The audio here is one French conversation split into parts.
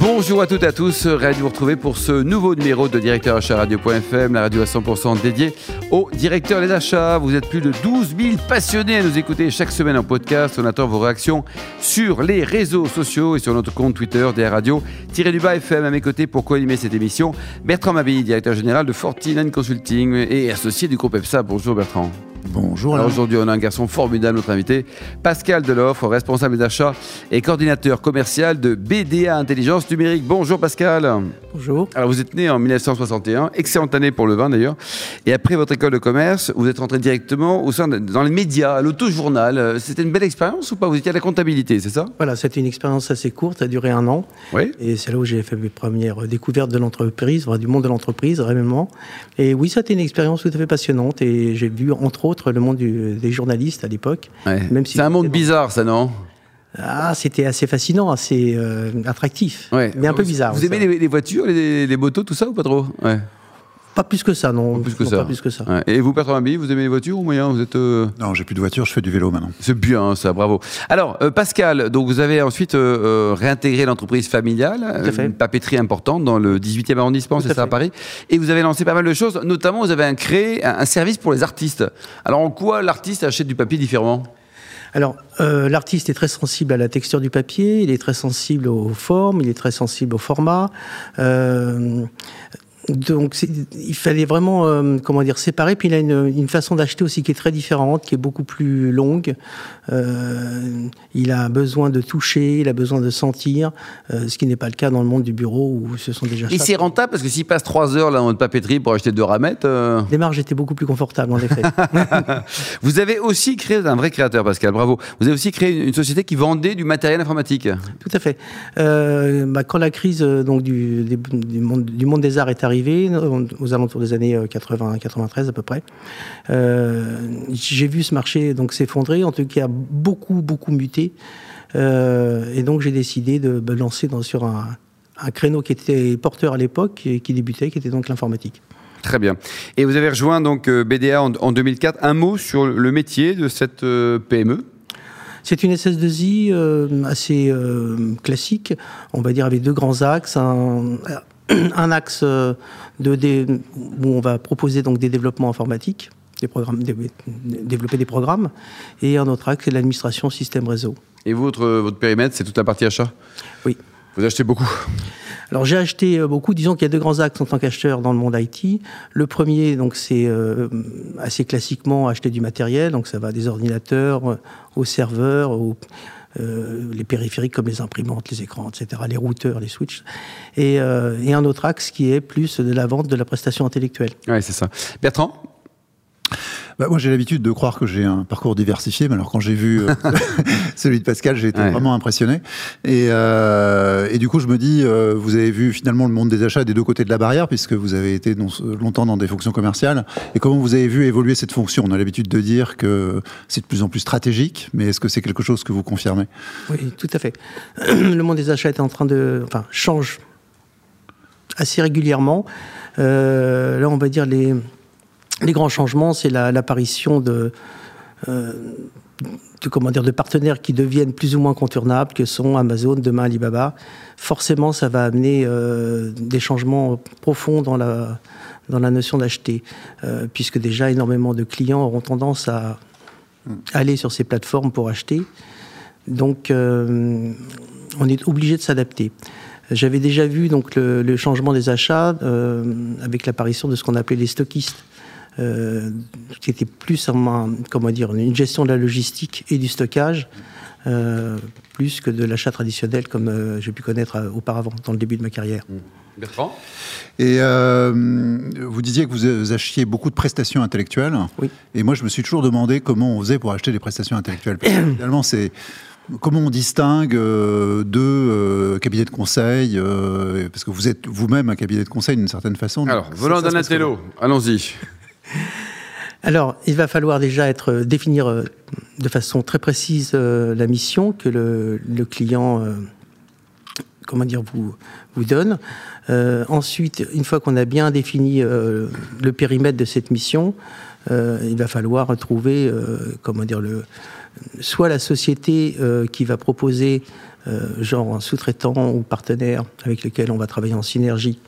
Bonjour à toutes et à tous, ravi de vous retrouver pour ce nouveau numéro de Directeur la radio à 100% dédiée aux directeurs des achats. Vous êtes plus de 12 000 passionnés à nous écouter chaque semaine en podcast. On attend vos réactions sur les réseaux sociaux et sur notre compte Twitter DR Radio. Tiré du bas FM à mes côtés pour co-animer cette émission. Bertrand Mabille, directeur général de Fortine Consulting et associé du groupe EPSA. Bonjour Bertrand. Bonjour. Alors aujourd'hui, on a un garçon formidable, notre invité, Pascal Deloffre, responsable d'achat et coordinateur commercial de BDA Intelligence Numérique. Bonjour Pascal. Bonjour. Alors vous êtes né en 1961, excellente année pour le vin d'ailleurs. Et après votre école de commerce, vous êtes rentré directement au sein de, dans les médias, à l'autojournal. Euh, C'était une belle expérience ou pas? Vous étiez à la comptabilité, c'est ça? Voilà, c'était une expérience assez courte, ça a duré un an. Oui. Et c'est là où j'ai fait mes premières découvertes de l'entreprise, enfin, du monde de l'entreprise, réellement. Et oui, c'était une expérience tout à fait passionnante. Et j'ai vu, entre autres, le monde du- des journalistes à l'époque. Ouais. Même si C'est un monde bizarre, ça, non? Ah, c'était assez fascinant, assez euh, attractif, Ouais. mais un peu bizarre. Vous aimez les, les voitures, les, les motos, tout ça ou pas trop? Ouais. Pas plus que ça, non. Pas plus que Non, ça. Pas plus que ça. Ouais. Et vous, Bertrand Mabille, vous aimez les voitures ou moyen Vous êtes euh, Non, j'ai plus de voiture, je fais du vélo maintenant. C'est bien ça, bravo. Alors euh, Pascal, donc vous avez ensuite euh, réintégré l'entreprise familiale, à fait. une papeterie importante dans le 18e arrondissement, c'est ça à. Paris, et vous avez lancé pas mal de choses, notamment vous avez un- créé un, un service pour les artistes. Alors en quoi l'artiste achète du papier différemment? Alors, euh, l'artiste est très sensible à la texture du papier, il est très sensible aux formes, il est très sensible au format. Euh, donc, il fallait vraiment, euh, comment dire, séparer. Puis il a une, une façon d'acheter aussi qui est très différente, qui est beaucoup plus longue. Euh, il a besoin de toucher, il a besoin de sentir, euh, ce qui n'est pas le cas dans le monde du bureau où ce sont déjà Et c'est rentable parce que s'il passe trois heures là dans votre papeterie pour acheter deux ramettes, Les marges étaient beaucoup plus confortables, en effet. vous avez aussi créé un vrai créateur Pascal, bravo. Vous avez aussi créé une, société qui vendait du matériel informatique. Tout à fait. Bah, quand la crise donc, du, des- du, monde, du monde des arts est arrivée, euh, aux alentours des années 80-93 à peu près, euh, j'ai vu ce marché donc s'effondrer, en tout cas beaucoup, beaucoup muté. Euh, et donc j'ai décidé de me lancer dans, sur un, un créneau qui était porteur à l'époque et qui débutait, qui était donc l'informatique. Très bien. Et vous avez rejoint donc euh, BDA en, en 2004. Un mot sur le métier de cette euh, PME C'est une SS2I euh, assez euh, classique, on va dire avec deux grands axes. Un, un axe euh, de, dé- où on va proposer donc des développements informatiques, des programmes, dé- développer des programmes, et un autre axe c'est l'administration système réseau. Et vous, votre, votre périmètre, c'est toute la partie achat? Oui. Vous achetez beaucoup? Alors j'ai acheté euh, beaucoup. Disons qu'il y a deux grands axes en tant qu'acheteur dans le monde IT. Le premier, donc, c'est euh, assez classiquement acheter du matériel. Donc ça va des ordinateurs aux serveurs, aux, euh, les périphériques comme les imprimantes, les écrans, etc., les routeurs, les switches. Et, euh, et un autre axe qui est plus de la vente de la prestation intellectuelle. Oui, c'est ça. Bertrand? Bah, moi, j'ai l'habitude de croire que j'ai un parcours diversifié, mais alors quand j'ai vu euh, celui de Pascal, j'ai été Ouais. vraiment impressionné. Et, euh, et du coup, je me dis, euh, vous avez vu finalement le monde des achats des deux côtés de la barrière, puisque vous avez été longtemps dans des fonctions commerciales. Et comment vous avez vu évoluer cette fonction? On a l'habitude de dire que c'est de plus en plus stratégique, mais est-ce que c'est quelque chose que vous confirmez? Oui, tout à fait. Le monde des achats est en train de, enfin, change assez régulièrement. Euh, là, on va dire les, les grands changements, c'est la- l'apparition de, euh, de, partenaires qui deviennent plus ou moins contournables, que sont Amazon, demain Alibaba. Forcément, ça va amener euh, des changements profonds dans la, notion d'acheter, euh, puisque déjà énormément de clients auront tendance à aller sur ces plateformes pour acheter. Donc, on est obligé de s'adapter. J'avais déjà vu le, changement des achats avec l'apparition de ce qu'on appelait les stockistes, euh, qui était plus un- comment dire une gestion de la logistique et du stockage, euh, plus que de l'achat traditionnel comme euh, j'ai pu connaître euh, auparavant dans le début de ma carrière. Bertrand? Et euh, vous disiez que vous achetiez beaucoup de prestations intellectuelles. Oui. Et moi, je me suis toujours demandé comment on faisait pour acheter des prestations intellectuelles. Parce que finalement, c'est comment on distingue euh, deux euh, cabinets de conseil euh, Parce que vous êtes vous-même un cabinet de conseil d'une certaine façon. Alors, volant d'un allons-y. Alors, il va falloir déjà être euh, définir euh, de façon très précise euh, la mission que le, client comment dire, vous, vous donne. Ensuite, une fois qu'on a bien défini le périmètre de cette mission, il va falloir trouver, comment dire, le, soit la société qui va proposer, genre un sous-traitant ou partenaire avec lequel on va travailler en synergie.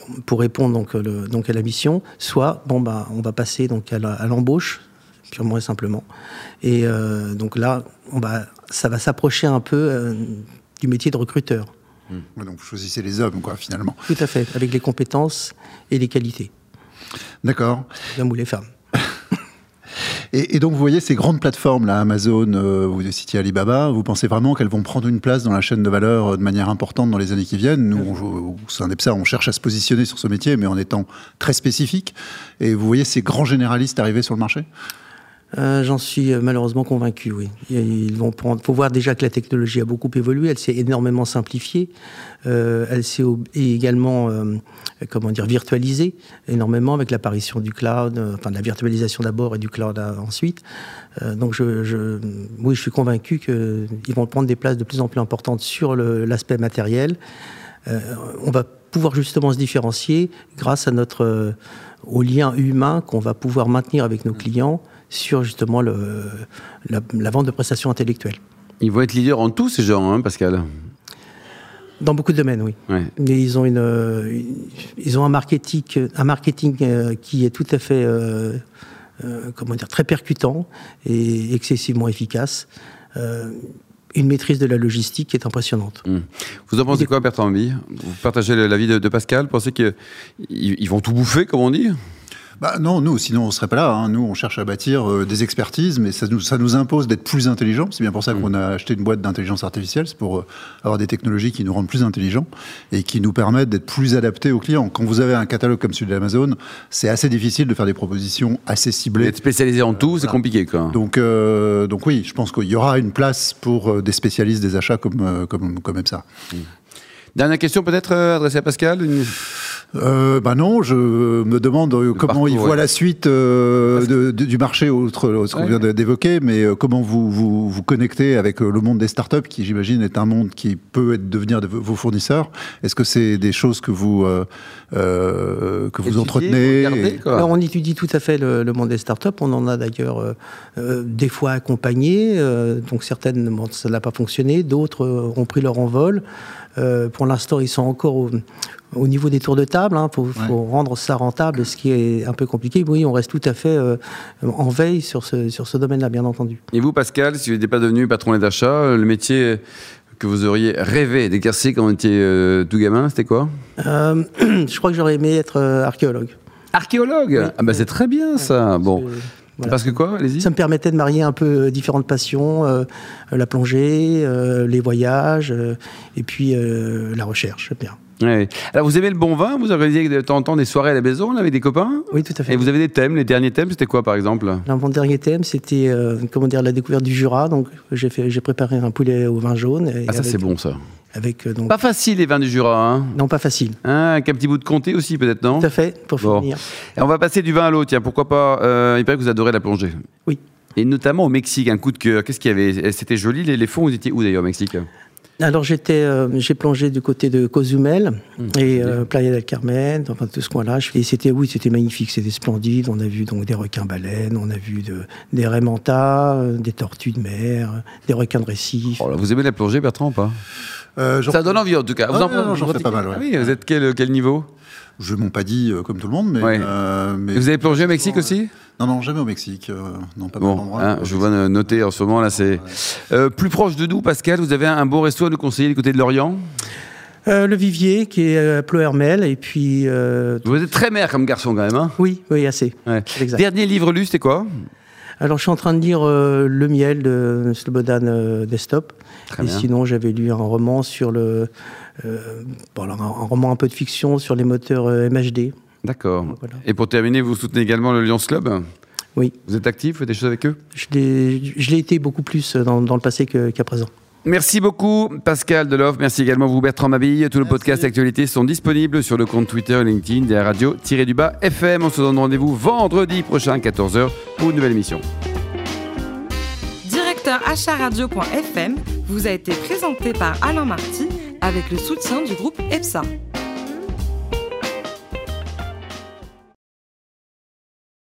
Euh, pour répondre donc, le- donc à la mission, soit bon bah on va passer donc à l'embauche purement et simplement. Et euh, donc là, on va, ça va s'approcher un peu euh, du métier de recruteur. Ouais, Donc vous choisissez les hommes, quoi, finalement. Tout à fait, avec les compétences et les qualités, D'accord. les hommes ou les femmes. Et, donc vous voyez ces grandes plateformes, là, Amazon, euh, vous citiez Alibaba, vous pensez vraiment qu'elles vont prendre une place dans la chaîne de valeur euh, de manière importante dans les années qui viennent? Nous, au sein on cherche à se positionner sur ce métier, mais en étant très spécifique. Et vous voyez ces grands généralistes arriver sur le marché? Euh, J'en suis euh, malheureusement convaincu, oui. Ils vont prendre. Faut voir déjà que la technologie a beaucoup évolué, elle s'est énormément simplifiée, euh, elle s'est également, comment dire, virtualisée énormément avec l'apparition du cloud, enfin de la virtualisation d'abord et du cloud ensuite. Donc oui, je suis convaincu qu'ils vont prendre des places de plus en plus importantes sur l'aspect matériel. On va pouvoir justement se différencier grâce au lien humain qu'on va pouvoir maintenir avec nos clients sur justement le, la, la vente de prestations intellectuelles. Ils vont être leaders en tous ces gens, hein, Pascal. Dans beaucoup de domaines, oui. Ouais. Mais ils ont une, euh, une- ils ont un marketing, un marketing euh, qui est tout à fait, euh, euh, comment dire, très percutant et excessivement efficace. Une maîtrise de la logistique qui est impressionnante. Vous en pensez quoi, Bertrand Vous partagez l'avis de, de Pascal? Pensez qu'ils ils vont tout bouffer, comme on dit? Bah non, nous, sinon on serait pas là. hein. Nous, on cherche à bâtir euh, des expertises, mais ça nous, ça nous impose d'être plus intelligents. C'est bien pour ça qu'on a acheté une boîte d'intelligence artificielle, c'est pour euh, avoir des technologies qui nous rendent plus intelligents et qui nous permettent d'être plus adaptés aux clients. Quand vous avez un catalogue comme celui d'Amazon, c'est assez difficile de faire des propositions assez ciblées. Être spécialisé en tout, c'est compliqué, quoi. Donc, euh, donc oui, je pense qu'il y aura une place pour des spécialistes des achats comme, comme, comme EPSA. Dernière question, peut-être adressée à Pascal Une- Euh, bah non, je me demande euh, comment parcours, il voit ouais. la suite euh, de- de- du marché, outre ce qu'on Ouais. vient d'évoquer, mais euh, comment vous, vous vous connectez avec le monde des startups, qui j'imagine est un monde qui peut être, devenir de vos fournisseurs. Est-ce que c'est des choses que vous, euh, euh, que vous Étudier, entretenez regarder, et- quoi. Alors, on étudie tout à fait le, le monde des startups. On en a d'ailleurs des fois accompagné. euh, donc certaines, bon, ça n'a pas fonctionné. D'autres euh, ont pris leur envol. Euh, pour l'instant, ils sont encore au, au niveau des tours de table. Il faut, faut rendre ça rentable, ce qui est un peu compliqué. Oui, on reste tout à fait euh, en veille sur ce, sur ce domaine-là, bien entendu. Et vous, Pascal, si vous n'étiez pas devenu patron d'achat, le métier que vous auriez rêvé d'exercer quand vous étiez euh, tout gamin, c'était quoi? Euh, je crois que j'aurais aimé être euh, archéologue. Archéologue? Ah bah c'est très bien ça Bon. Euh, voilà. Parce que quoi Allez-y. Ça me permettait de marier un peu euh, différentes passions, euh, la plongée, euh, les voyages, euh, et puis euh, la recherche. Bien. Ouais. Alors vous aimez le bon vin Vous organisez de temps en temps des soirées à la maison là, avec des copains Oui, tout à fait. Et vous avez des thèmes Les derniers thèmes, c'était quoi par exemple? Alors, mon dernier thème, c'était euh, comment dire la découverte du Jura. Donc, j'ai fait, j'ai préparé un poulet au vin jaune. et Ah ça avec- c'est bon ça. Avec euh, donc Pas facile les vins du Jura, hein non pas facile. Hein, Avec un petit bout de comté aussi peut-être, non? Tout à fait pour Bon. finir. Et on va passer du vin à l'eau, tiens, pourquoi pas euh, Il paraît que vous adorez la plongée. Oui. Et notamment au Mexique, un coup de cœur. Qu'est-ce qu'il y avait? C'était joli, les, les fonds, vous étiez où d'ailleurs au Mexique? Alors j'étais, euh, j'ai plongé du côté de Cozumel Mmh, et euh, Playa del Carmen, enfin tout ce coin-là. Et c'était, oui, c'était magnifique, c'était splendide. On a vu donc des requins baleines, on a vu de, des raies mantas, des tortues de mer, des requins de récif. Oh là, Vous aimez la plongée, Bertrand, ou pas? Euh, Ça donne envie en tout cas. Vous Ah, en, non, non, j'en vous fais pas mal, ouais. Ah oui, vous êtes quel, quel niveau? Je m'en pas dit euh, comme tout le monde, mais, Ouais. euh, mais- Et Vous avez plongé au Mexique aussi? Non, non, jamais au Mexique. euh, non, pas Bon, d'endroits. hein, je vois no- noter en ce moment là, c'est Euh, plus proche de nous, Pascal. Vous avez un, beau resto à nous conseiller du côté de l'Orient? Euh, le Vivier qui est à Ploermel et puis euh, Vous êtes très mère comme garçon quand même. Hein? Oui, oui assez. Ouais. Dernier livre lu, c'était quoi? Alors je suis en train de lire euh, Le miel de Slobodan euh, Desktop. Très et bien. sinon, j'avais lu un roman sur le. euh, bon, alors, un, roman un peu de fiction sur les moteurs MHD. D'accord. Voilà. Et pour terminer, vous soutenez également le Lions Club? Oui, Vous êtes actif, vous faites des choses avec eux? Je l'ai été beaucoup plus dans, dans le passé qu'à présent. Merci beaucoup, Pascal Deloff. Merci également vous, Bertrand Mabille. Tous nos podcasts actualités sont disponibles sur le compte Twitter et LinkedIn des radio-du-bas FM. On se donne rendez-vous vendredi prochain, 14h, pour une nouvelle émission. Directeur acharadio.fm vous a été présenté par Alain Marty avec le soutien du groupe EPSA.